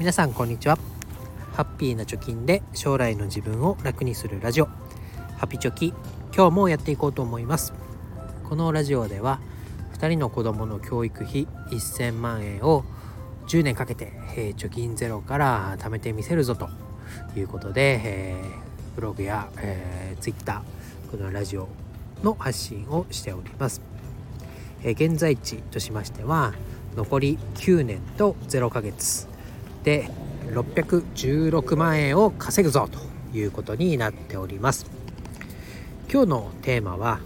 皆さんこんにちは。ハッピーな貯金で将来の自分を楽にするラジオ。ハピチョキ今日もやっていこうと思います。このラジオでは2人の子供の教育費1000万円を10年かけて、えー、貯金ゼロから貯めてみせるぞと。いうことで、えー、ブログや、えー、Twitter このラジオの発信をしております、えー、現在地としましては残り9年と0ヶ月。で616万円を稼ぐぞということになっております。今日のテーマは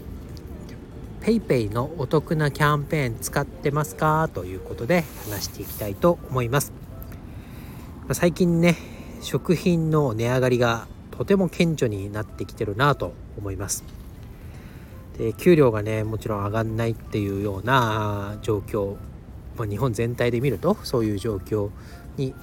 PayPay のお得なキャンペーン使ってますかということで話していきたいと思います。最近ね食品の値上がりがとても顕著になってきてるなと思います。で給料がねもちろん上がんないっていうような状況、まあ、日本全体で見るとそういう状況に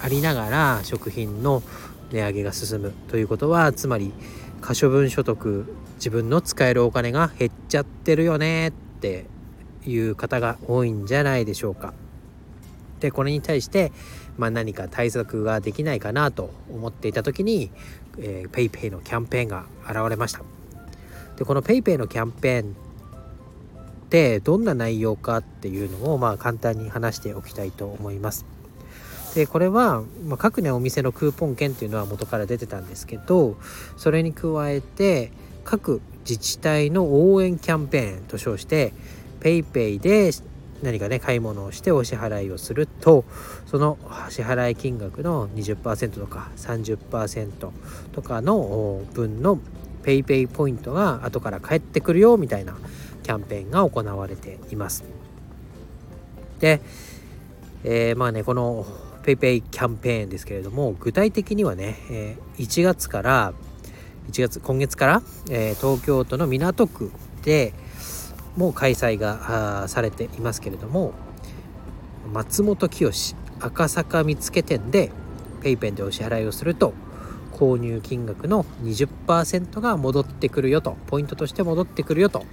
ありながら食品の値上げが進むということはつまり可処分所得自分の使えるお金が減っちゃってるよねっていう方が多いんじゃないでしょうか。でこれに対して、まあ、何か対策ができないかなと思っていた時に、PayPay のキャンペーンが現れました。でこの PayPay のキャンペーンってどんな内容かっていうのをまあ簡単に話しておきたいと思います。でこれは、まあ、各ねお店のクーポン券っていうのは元から出てたんですけどそれに加えて各自治体の応援キャンペーンと称して PayPay で何かね買い物をしてお支払いをするとその支払い金額の20%とか30%とかの分の PayPay ポイントが後から返ってくるよみたいなキャンペーンが行われています。で、えー、まあねこの PayPay キャンペーンですけれども具体的にはね、え、1月から1月今月から、え、東京都の港区でもう開催がされていますけれども松本清赤坂見附店で PayPay でお支払いをすると購入金額の20%が戻ってくるよとポイントとして戻ってくるよと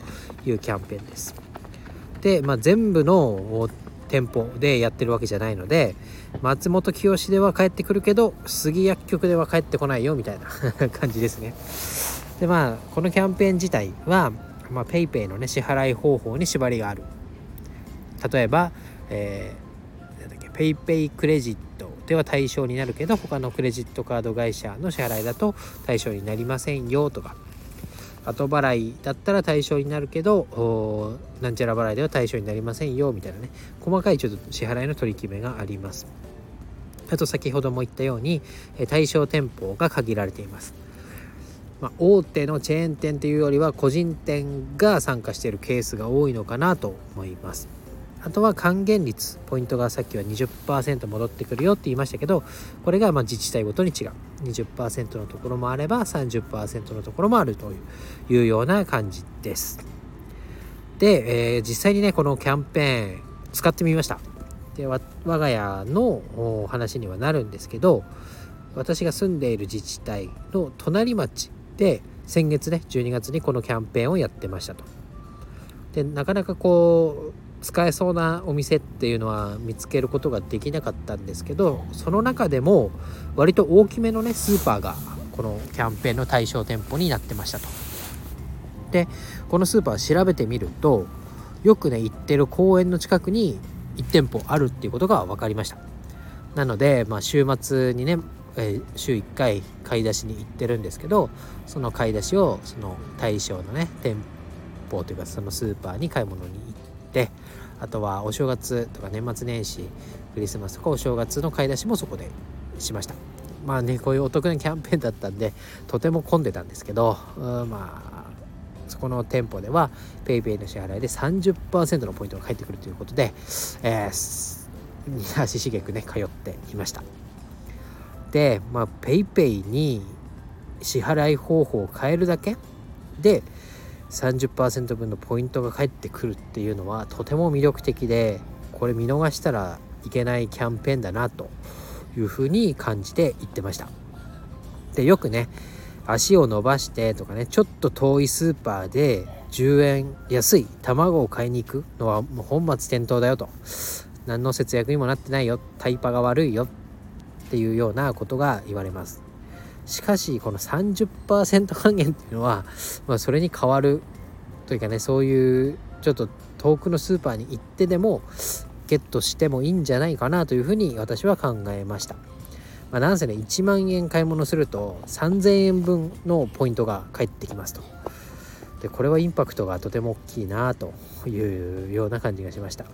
いうキャンペーンです。で、まあ、全部の店舗でやってるわけじゃないので松本清では帰ってくるけど杉薬局では帰ってこないよみたいな 感じですね。でまあこのキャンペーン自体は、ま、PayPay のね支払い方法に縛りがある。例えば、えー、なんだっけ PayPay クレジットでは対象になるけど他のクレジットカード会社の支払いだと対象になりませんよとか後払いだったら対象になるけどなんちゃら払いでは対象になりませんよみたいなね。細かいちょっと支払いの取り決めがあります。あと先ほども言ったように対象店舗が限られています。まあ、大手のチェーン店というよりは個人店が参加しているケースが多いのかなと思います。あとは還元率ポイントがさっきは20%戻ってくるよって言いましたけどこれがま自治体ごとに違う。20%のところもあれば30%のところもあるというような感じです。で、えー、実際にねこのキャンペーン使ってみました。で我が家の話にはなるんですけど私が住んでいる自治体の隣町で先月ね12月にこのキャンペーンをやってましたと。でなかなかこう使えそうなお店っていうのは見つけることができなかったんですけどその中でも割と大きめのねスーパーがこのキャンペーンの対象店舗になってましたと。でこのスーパー調べてみるとよくね行ってる公園の近くに1店舗あるっていうことが分かりました。なので、まあ、週末にね、えー、週1回買い出しに行ってるんですけどその買い出しをその対象のね店舗というかそのスーパーに買い物にってあとはお正月とか年末年始クリスマスとかお正月の買い出しもそこでしました。まあねこういうお得なキャンペーンだったんでとても混んでたんですけどまあそこの店舗では PayPay の支払いで30%のポイントが返ってくるということで、えー、足しげくね通っていました。でまあ PayPay に支払い方法を変えるだけで30%分のポイントが返ってくるっていうのはとても魅力的でこれ見逃したらいけないキャンペーンだなというふうに感じて言ってました。でよくね足を伸ばしてとかねちょっと遠いスーパーで10円安い卵を買いに行くのはもう本末転倒だよと。何の節約にもなってないよ。タイパが悪いよっっていうようなことが言われます。しかしこの30%還元っていうのは、まあ、それに変わるというかねそういうちょっと遠くのスーパーに行ってでもゲットしてもいいんじゃないかなというふうに私は考えました。まあ、なんせね1万円買い物すると3000円分のポイントが返ってきますと。でこれはインパクトがとても大きいなというような感じがしました。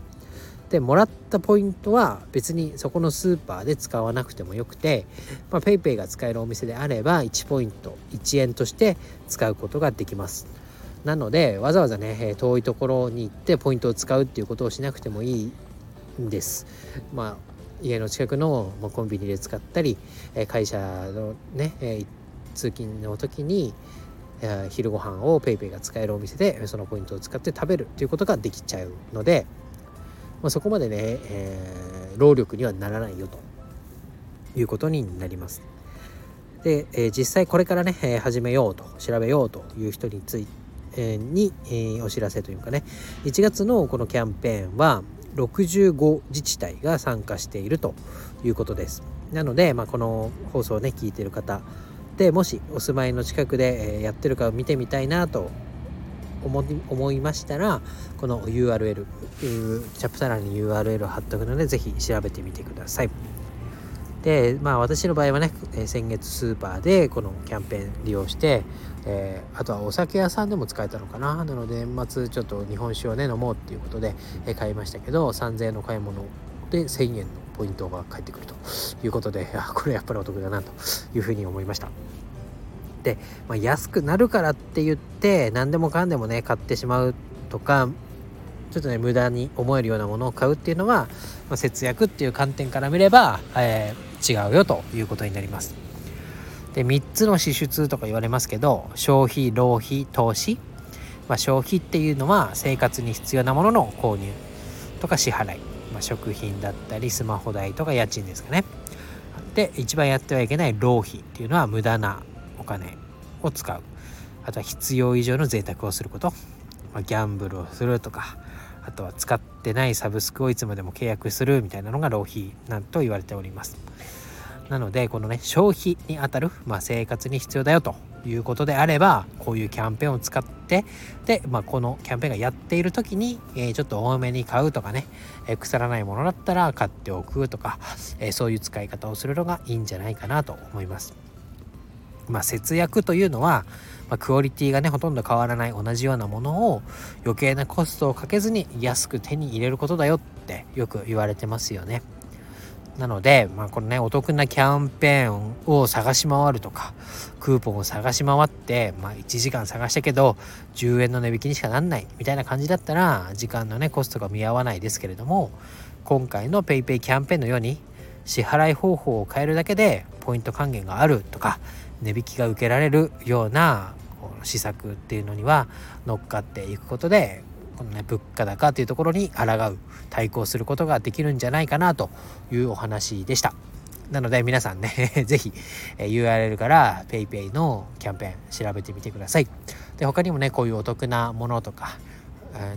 でもらったポイントは別にそこのスーパーで使わなくてもよくて、PayPay が使えるお店であれば1ポイント1円として使うことができます。なのでわざわざね遠いところに行ってポイントを使うっていうことをしなくてもいいんです。まあ家の近くのコンビニで使ったり会社のね通勤の時に昼ご飯を PayPay が使えるお店でそのポイントを使って食べるということができちゃうので、まあ、そこまでね、えー、労力にはならないよと。いうことになります。で、えー、実際これからね、えー、始めようと調べようという人についてに、えー、お知らせというかね。1月のこのキャンペーンは65自治体が参加しているということです。なので、まあ、この放送をね聞いてる方でもしお住まいの近くでやってるかを見てみたいなと思いましたらこの URL チャプター欄に URL を貼っておくので是非調べてみてください。でまあ私の場合はね先月スーパーでこのキャンペーン利用してえー、あとはお酒屋さんでも使えたのかな。なので年末ちょっと日本酒をね飲もうっていうことで、え、買いましたけど3000円の買い物で1000円のポイントが返ってくるということでこれやっぱりお得だなというふうに思いました、まあ、安くなるからって言って何でもかんでもね買ってしまうとかちょっとね無駄に思えるようなものを買うっていうのは、まあ、節約っていう観点から見れば、えー、違うよということになります。で3つの支出とか言われますけど消費浪費投資、まあ、消費っていうのは生活に必要なものの購入とか支払い、まあ、食品だったりスマホ代とか家賃ですかね。で一番やってはいけない浪費っていうのは無駄な金を使う。あとは必要以上の贅沢をすること、まあ、ギャンブルをするとか。あとは使ってないサブスクをいつまでも契約するみたいなのが浪費なんと言われております。なのでこのね消費にあたる、まあ、生活に必要だよということであればこういうキャンペーンを使ってで、まあ、このキャンペーンがやっている時に、えー、ちょっと多めに買うとかね、えー、腐らないものだったら買っておくとか、えー、そういう使い方をするのがいいんじゃないかなと思います。まあ、節約というのは、まあ、クオリティがねほとんど変わらない同じようなものを余計なコストをかけずに安く手に入れることだよってよく言われてますよね。なので、まあ、このね、お得なキャンペーンを探し回るとか、クーポンを探し回って、まあ、1時間探したけど、10円の値引きにしかなんないみたいな感じだったら、時間のね、コストが見合わないですけれども、今回の PayPay キャンペーンのように、支払い方法を変えるだけで、ポイント還元があるとか、値引きが受けられるような施策っていうのには乗っかっていくことでこのね物価高というところに抗う対抗することができるんじゃないかなというお話でした。なので皆さんね是非 URL から PayPay のキャンペーン調べてみてください。で他にもねこういうお得なものとか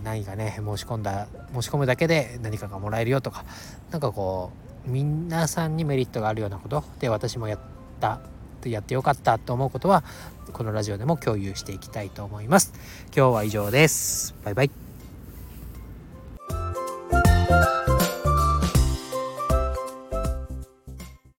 何かね申し込んだ申し込むだけで何かがもらえるよとか何かこう皆さんにメリットがあるようなことで私もやったやってよかったと思うことはこのラジオでも共有していきたいと思います。今日は以上です。バイバイ。